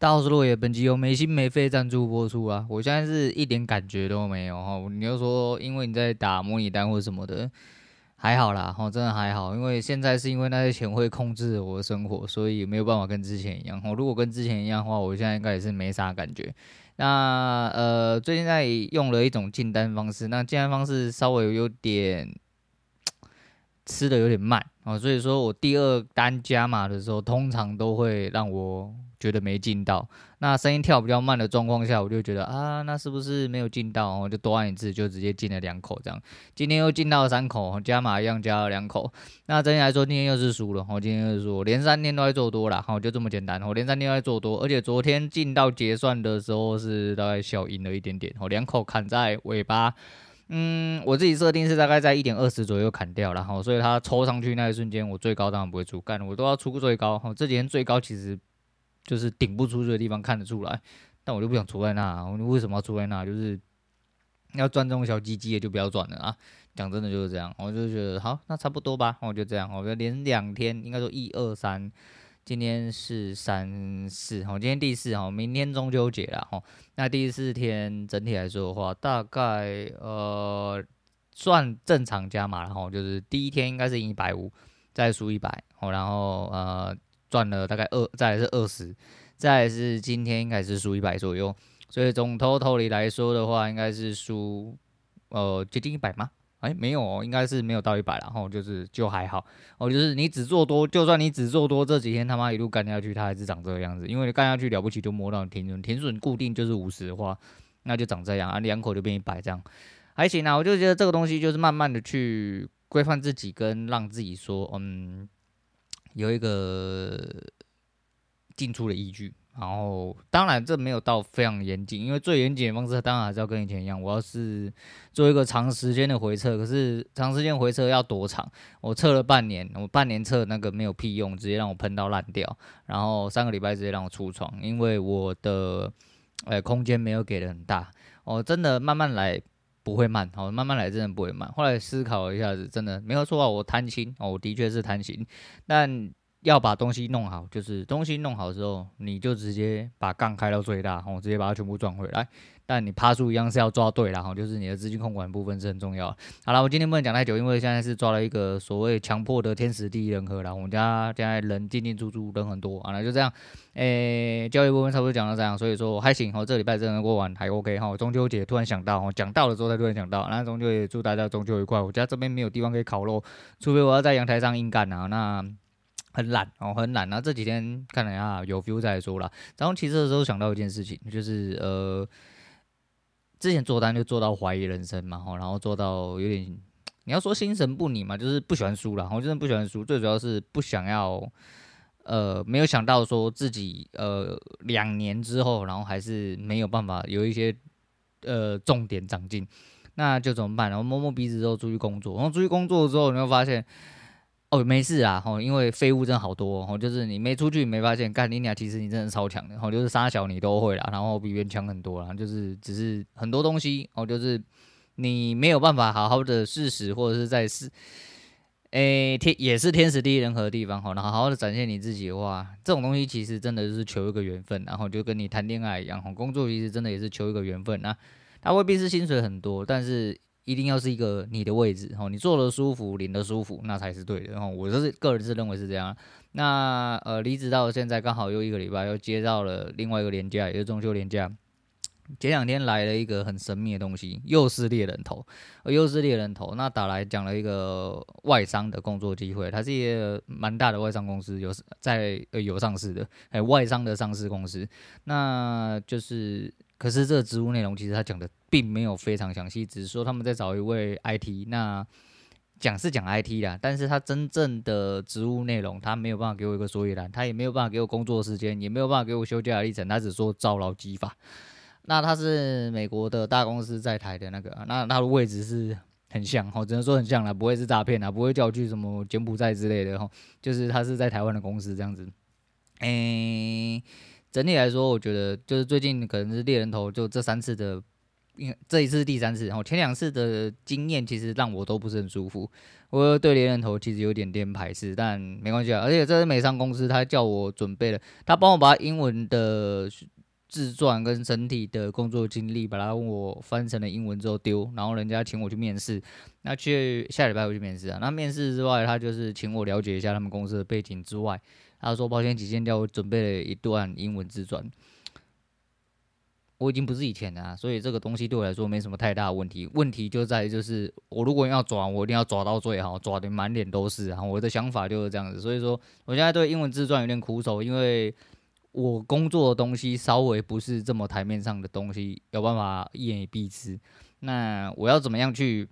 大号是落叶本集由没心没肺赞助播出啊！我现在是一点感觉都没有哈。你又说因为你在打模拟单或什么的，还好啦哈，真的还好。因为现在是因为那些钱会控制我的生活，所以没有办法跟之前一样。哈，如果跟之前一样的话，我现在应该也是没啥感觉。那呃，最近在用了一种进单方式，那进单方式稍微有点吃的有点慢啊，所以说我第二单加码的时候，通常都会让我。觉得没进到，那声音跳比较慢的状况下，我就觉得啊，那是不是没有进到？我就多按一次，就直接进了两口这样。今天又进到了三口，加码一样加了两口。那整体来说，今天又是输了。我今天又是输，连三天都在做多了，好，就这么简单。我连三天都在做多，而且昨天进到结算的时候是大概小赢了一点点。我两口砍在尾巴，嗯，我自己设定是大概在一点二十左右砍掉，然后所以它抽上去那一瞬间，我最高当然不会出，干我都要出最高。这几天最高其实。就是顶不出去的地方看得出来，但我就不想出在那。我为什么要出在那？就是要赚这种小鸡鸡的就不要赚了啊！讲真的就是这样，我就觉得好，那差不多吧。我就这样，我就连两天，应该说一二三，今天是三四，好，今天第四，好，明天中秋节了，哈。那第四天整体来说的话，大概呃算正常加码了，哈，就是第一天应该是赢一百五，再输一百，好，然后呃。赚了大概二，再来是二十，再来是今天应该是输一百左右，所以总 total 里来说的话，应该是输呃接近一百吗？哎，没有哦，应该是没有到一百，然后就是就还好哦，就是你只做多，就算你只做多这几天他妈一路干下去，它还是长这个样子，因为你干下去了不起就摸到停损，停损固定就是五十的话，那就长这样啊，两口就变一百这样，还行啊，我就觉得这个东西就是慢慢的去规范自己，跟让自己说，嗯。有一个进出的依据，然后当然这没有到非常严谨，因为最严谨的方式当然还是要跟以前一样，我要是做一个长时间的回测，可是长时间回测要多长？我测了半年，我半年测那个没有屁用，直接让我喷到烂掉，然后三个礼拜直接让我出床，因为我的呃空间没有给的很大，我真的慢慢来。不会慢，好，慢慢来，真的不会慢。后来思考一下子，真的没有错啊，我贪心哦，我的确是贪心，但要把东西弄好，就是东西弄好之后，你就直接把杠开到最大，我直接把它全部赚回来。但你趴数一样是要抓对了哈，就是你的资金控管部分是很重要。好了，我今天不能讲太久，因为现在是抓了一个所谓强迫的天时地利人和了。我们家现在人进进出出人很多，好了，就这样。诶、欸，交易部分差不多讲到这样，所以说还行。我这礼拜真的过完还 OK 哈。中秋节突然想到，讲到了之后才突然想到，那中秋也祝大家中秋愉快。我家这边没有地方可以烤肉，除非我要在阳台上硬干啊，那很懒哦，很懒。那这几天看了一下有 feel 再说了。然后骑车的时候想到一件事情，就是呃。之前做单就做到怀疑人生嘛，然后做到有点，你要说心神不宁嘛，就是不喜欢输了，我真的不喜欢输，最主要是不想要，呃，没有想到说自己呃两年之后，然后还是没有办法有一些呃重点长进，那就怎么办？然后摸摸鼻子之后出去工作，然后出去工作之后，你会发现。哦，没事啊，吼，因为废物真的好多，吼，就是你没出去没发现，干你俩其实你真的超强的，吼，就是杀小你都会啦，然后比别人强很多啦，就是只是很多东西，哦，就是你没有办法好好的试试，或者是在试，诶，天也是天时地利人和的地方，吼，然后好好的展现你自己的话，这种东西其实真的就是求一个缘分，然后就跟你谈恋爱一样，吼，工作其实真的也是求一个缘分那，它未必是薪水很多，但是。一定要是一个你的位置，哦，你坐的舒服，领的舒服，那才是对的。然后我就是个人是认为是这样。那呃，离职到现在刚好又一个礼拜，又接到了另外一个连假，也是中秋连假。前两天来了一个很神秘的东西，又是猎人头，又是猎人头。那打来讲了一个外商的工作机会，它是一个蛮大的外商公司，有在呃有上市的，还有外商的上市公司。那就是。可是这个职务内容其实他讲的并没有非常详细，只是说他们在找一位 IT，那讲是讲 IT 啦，但是他真正的职务内容他没有办法给我一个所以然，他也没有办法给我工作时间，也没有办法给我休假的历程，他只说招劳基法。那他是美国的大公司在台的那个，那他的位置是很像，哦，只能说很像啦，不会是诈骗啦，不会叫我去什么柬埔寨之类的，吼，就是他是在台湾的公司这样子，诶、整体来说，我觉得就是最近可能是猎人头就这三次的因为这一次是第三次，然后前两次的经验其实让我都不是很舒服。我对连人头其实有点点排斥，但没关系啊。而且这是美商公司，他叫我准备了，他帮我把英文的自传跟整体的工作经历，把它我翻成了英文之后丢，然后人家请我去面试。那去下礼拜我去面试啊。那面试之外，他就是请我了解一下他们公司的背景之外，他说抱歉起见，叫我准备了一段英文自传。我已经不是以前的啊，所以这个东西对我来说没什么太大的问题。问题就在就是我如果要抓，我一定要抓到最好，抓得满脸都是。然后我的想法就是这样子，所以说我现在对英文自传有点苦手，因为我工作的东西稍微不是这么台面上的东西，有办法一言以蔽之。那我要怎么样去？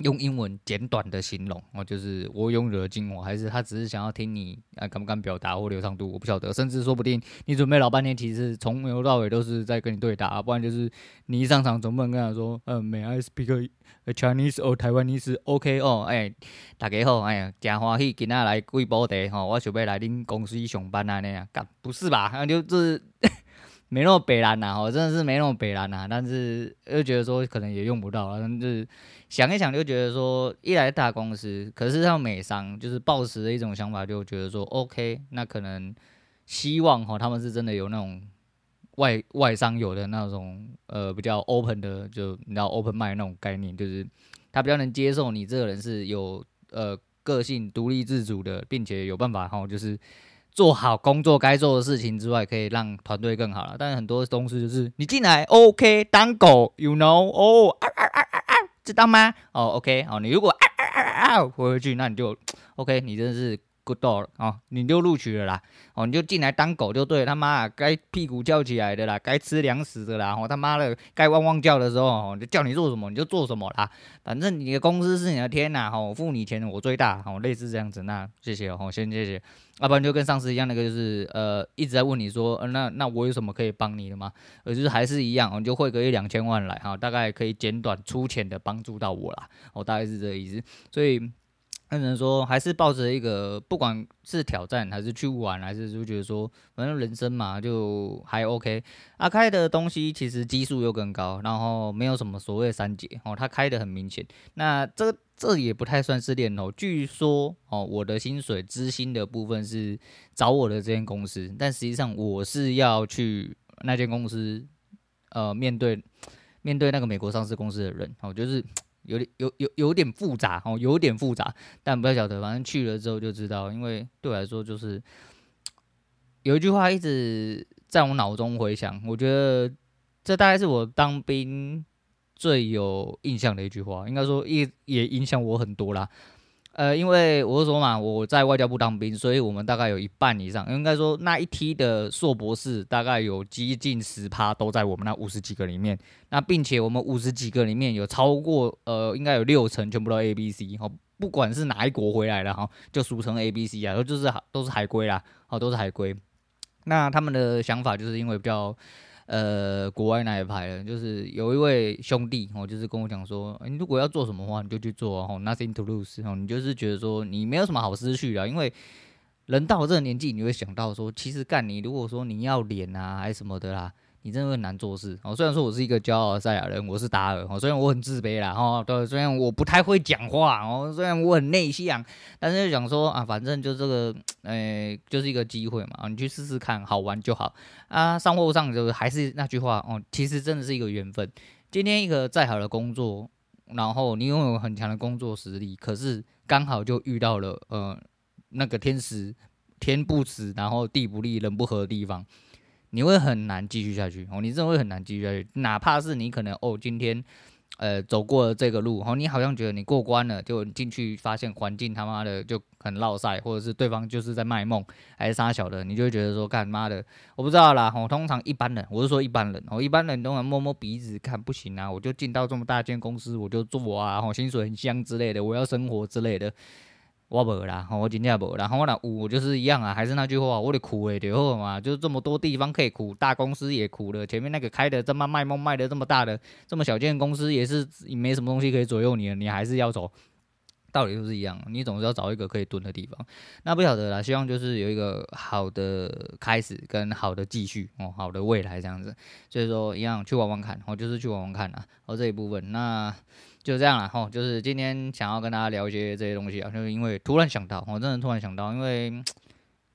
用英文简短的形容哦，就是我拥有的精华，还是他只是想要听你啊敢不敢表达或流畅度，我不晓得，甚至说不定你准备老半天，其实从头到尾都是在跟你对答，不然就是你一上场总不能跟他说，嗯，May I speak a Chinese or Taiwanese？OK 哦，哎，大家好，哎呀，真欢喜今仔来贵宝地吼，我想要来恁公司上班啊那样，干不是吧？那就是。没那么北烂呐，我真的是没那么北烂呐，但是又觉得说可能也用不到，但是想一想就觉得说，一来大公司，可是像美商，就是抱持的一种想法，就觉得说，OK，那可能希望哈，他们是真的有那种外外商有的那种呃比较 open 的，就你知道 open mind 那种概念，就是他比较能接受你这个人是有呃个性、独立自主的，并且有办法哈，就是。做好工作该做的事情之外，可以让团队更好了。但是很多东西就是你进来，OK，当狗，you know，哦，啊啊啊啊啊，知道吗？哦，OK，哦，你如果啊啊啊啊啊回回去，那你就 OK，你真的是。Good dog 哦，你就录取了啦，哦，你就进来当狗就对，他妈啊，该屁股翘起来的啦，该吃粮食的啦，哦，他妈的，该汪汪叫的时候，哦，就叫你做什么你就做什么啦，反正你的公司是你的天呐，哦，付你钱我最大，哦，类似这样子，那谢谢哦，先谢谢，要不然就跟上次一样，那个就是呃一直在问你说，呃、那那我有什么可以帮你的吗？呃，就是还是一样，你就汇个一两千万来，哈、哦，大概可以简短粗浅的帮助到我啦，哦，大概是这个意思，所以。只能说还是抱着一个，不管是挑战还是去玩，还是就觉得说，反正人生嘛，就还 OK。阿开的东西其实基数又更高，然后没有什么所谓三节哦，他开的很明显。那这这也不太算是练哦。据说哦，我的薪水支薪的部分是找我的这间公司，但实际上我是要去那间公司，呃，面对面对那个美国上市公司的人哦，就是。有点有有有点复杂哦，有点复杂，但不要晓得，反正去了之后就知道。因为对我来说，就是有一句话一直在我脑中回响，我觉得这大概是我当兵最有印象的一句话，应该说也也影响我很多啦。呃，因为我是说嘛，我在外交部当兵，所以我们大概有一半以上，应该说那一梯的硕博士大概有接近十趴都在我们那五十几个里面。那并且我们五十几个里面有超过呃，应该有六成全部都 A B C 哈，不管是哪一国回来的哈，就俗称 A B C 啊，就是都是海归啦，哦，都是海归。那他们的想法就是因为比较。呃，国外那一排的，就是有一位兄弟哦，就是跟我讲说，你如果要做什么话，你就去做哦，nothing to lose 哦，你就是觉得说你没有什么好失去的，因为人到这个年纪，你会想到说，其实干你如果说你要脸啊，还是什么的啦。你真的很难做事哦。虽然说我是一个骄傲的赛亚人，我是达尔哦。虽然我很自卑啦，哦，对，虽然我不太会讲话哦，虽然我很内向，但是就讲说啊，反正就这个，诶，就是一个机会嘛，你去试试看，好玩就好啊。上或上，就是还是那句话哦，其实真的是一个缘分。今天一个再好的工作，然后你拥有很强的工作实力，可是刚好就遇到了呃那个天时天不时，然后地不利，人不和的地方。你会很难继续下去哦，你真的会很难继续下去。哪怕是你可能哦，今天呃走过了这个路哦，你好像觉得你过关了，就进去发现环境他妈的就很落赛，或者是对方就是在卖梦，还是杀小的，你就会觉得说干妈的，我不知道啦。哦，通常一般人，我是说一般人哦，一般人都能摸摸鼻子看不行啊，我就进到这么大间公司，我就做啊，哦，薪水很香之类的，我要生活之类的。我无啦，我真正无啦。然后我若有，我就是一样啊，还是那句话，我得苦诶，就好嘛。就是这么多地方可以苦，大公司也苦了。前面那个开的这么卖梦卖的这么大的，这么小间公司也是没什么东西可以左右你了，你还是要走。道理都是一样，你总是要找一个可以蹲的地方。那不晓得啦，希望就是有一个好的开始跟好的继续哦，好的未来这样子。所以说一样去玩玩看，哦，就是去玩玩看啦。哦，这一部分那就这样了，吼，就是今天想要跟大家聊一些这些东西啊，就是因为突然想到，我真的突然想到，因为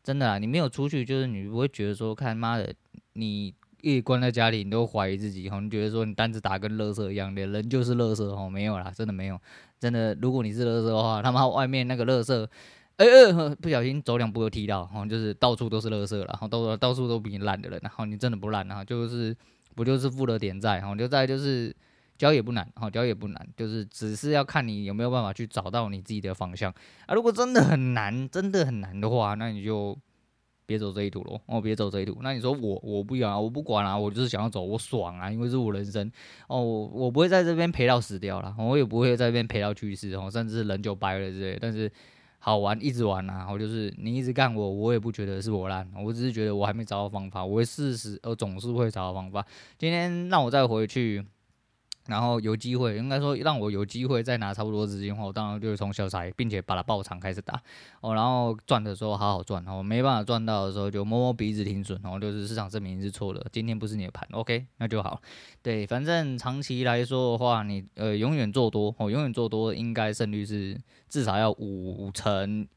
真的啊，你没有出去，就是你不会觉得说，看妈的，你一关在家里，你都怀疑自己，哦，你觉得说你单子打跟垃圾一样的，人就是垃圾，哦，没有啦，真的没有。真的，如果你是垃圾的话，他妈外面那个垃圾，哎、欸、哎，不小心走两步又踢到，然后就是到处都是垃圾了，然后到到处都比你烂的人，然后你真的不烂啊，就是不就是负了点债，然后就再就是教也不难，哈，教也不难，就是只是要看你有没有办法去找到你自己的方向啊。如果真的很难，真的很难的话，那你就。别走这一途喽，哦，别走这一途。那你说我我不要啊，我不管啊，我就是想要走，我爽啊，因为是我人生哦，我不会在这边陪到死掉了，我也不会在这边陪到去世哦，甚至人就掰了之类。但是好玩，一直玩啊，我就是你一直干我，我也不觉得是我烂，我只是觉得我还没找到方法，我会试试，我总是会找到方法。今天让我再回去。然后有机会，应该说让我有机会再拿差不多资金的话，我当然就是从小财，并且把它爆长开始打哦。然后赚的时候好好赚，哦，没办法赚到的时候就摸摸鼻子停损，然后就是市场证明是错的，今天不是你的盘，OK，那就好。对，反正长期来说的话，你呃永远做多哦，永远做多应该胜率是至少要五成。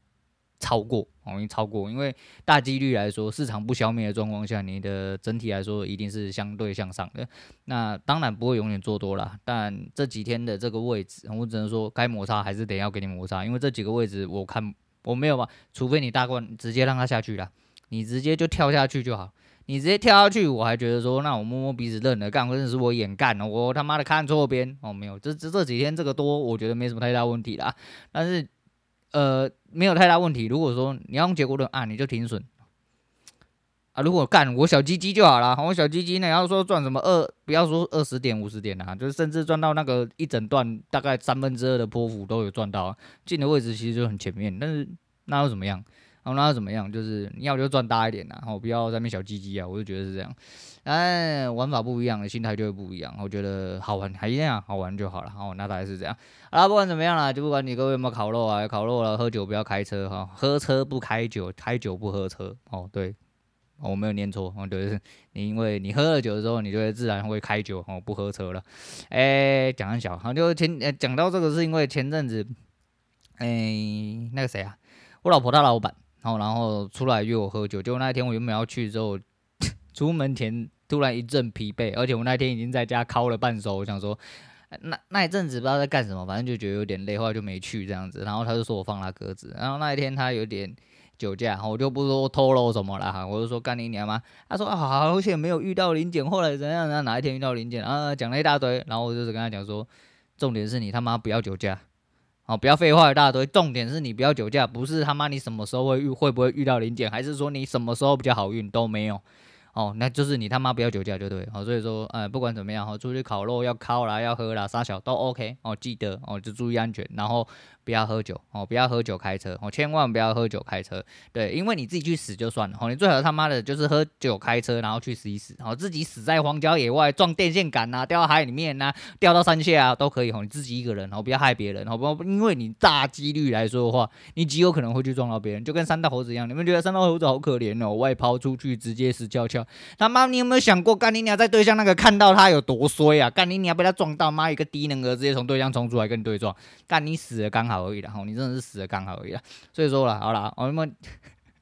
超过，容易超过，因为大几率来说，市场不消灭的状况下，你的整体来说一定是相对向上的。那当然不会永远做多啦，但这几天的这个位置，我只能说该摩擦还是得要给你摩擦，因为这几个位置我看我没有吧，除非你大罐直接让它下去了，你直接就跳下去就好，你直接跳下去，我还觉得说，那我摸摸鼻子认了，干或者是我眼干了，我他妈的看错边哦，没有，这这这几天这个多，我觉得没什么太大问题啦，但是。呃，没有太大问题。如果说你要用结果论啊，你就停损啊。如果干我小鸡鸡就好了，我小鸡鸡呢，要说赚什么二，不要说二十点五十点啊，就是甚至赚到那个一整段大概三分之二的波幅都有赚到，进的位置其实就很前面。但是那又怎么样？哦，那又怎么样？就是你要就赚大一点呐，哦，不要在那边小鸡鸡啊，我就觉得是这样。哎，玩法不一样的心态就会不一样。我觉得好玩还一样，好玩就好了。哦，那大概是这样。好了，不管怎么样啦，就不管你各位有没有烤肉啊，烤肉了，喝酒不要开车哈，喝车不开酒，开酒不喝车。哦，对，哦、我没有念错。哦，对，是 你因为你喝了酒之后，你就会自然会开酒，哦，不喝车了。哎，讲很小，好，就前讲到这个是因为前阵子，哎，那个谁啊，我老婆她老板。然后，然后出来约我喝酒。结果那一天我原本要去之后，出门前突然一阵疲惫，而且我那天已经在家敲了半宿。我想说，那那一阵子不知道在干什么，反正就觉得有点累，后来就没去这样子。然后他就说我放他鸽子。然后那一天他有点酒驾，我就不说透露什么了哈，我就说干你娘吗？他说啊，好险没有遇到临检，后来怎样？哪一天遇到临检啊？讲了一大堆。然后我就是跟他讲说，重点是你他妈不要酒驾。哦，不要废话一大堆，重点是你不要酒驾，不是他妈你什么时候会遇会不会遇到零检，还是说你什么时候比较好运都没有。哦，那就是你他妈不要酒驾就对。好，所以说，呃，不管怎么样，哈，出去烤肉要烤啦，要喝啦，啥小都 OK。哦，记得哦，就注意安全，然后不要喝酒哦，不要喝酒开车哦，千万不要喝酒开车。对，因为你自己去死就算了，哦，你最好他妈的就是喝酒开车，然后去死一死，哦，自己死在荒郊野外，撞电线杆呐，掉到海里面呐，掉到山下啊，都可以哦，你自己一个人哦，不要害别人哦，不，因为你大几率来说的话，你极有可能会去撞到别人，就跟三道猴子一样。你们觉得三道猴子好可怜哦，外抛出去直接死翘翘。他妈，你有没有想过，干你娘在对象那个看到他有多衰啊？干你娘被他撞到，妈一个低能儿直接从对象冲出来跟你对撞，干你死了刚好好而已啦，吼，你真的是死的刚好而已啦。所以说了，好了，我们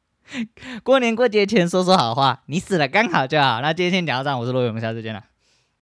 过年过节前说说好话，你死的刚好就好。那今天先讲到这，我是罗伟，我们下次见了。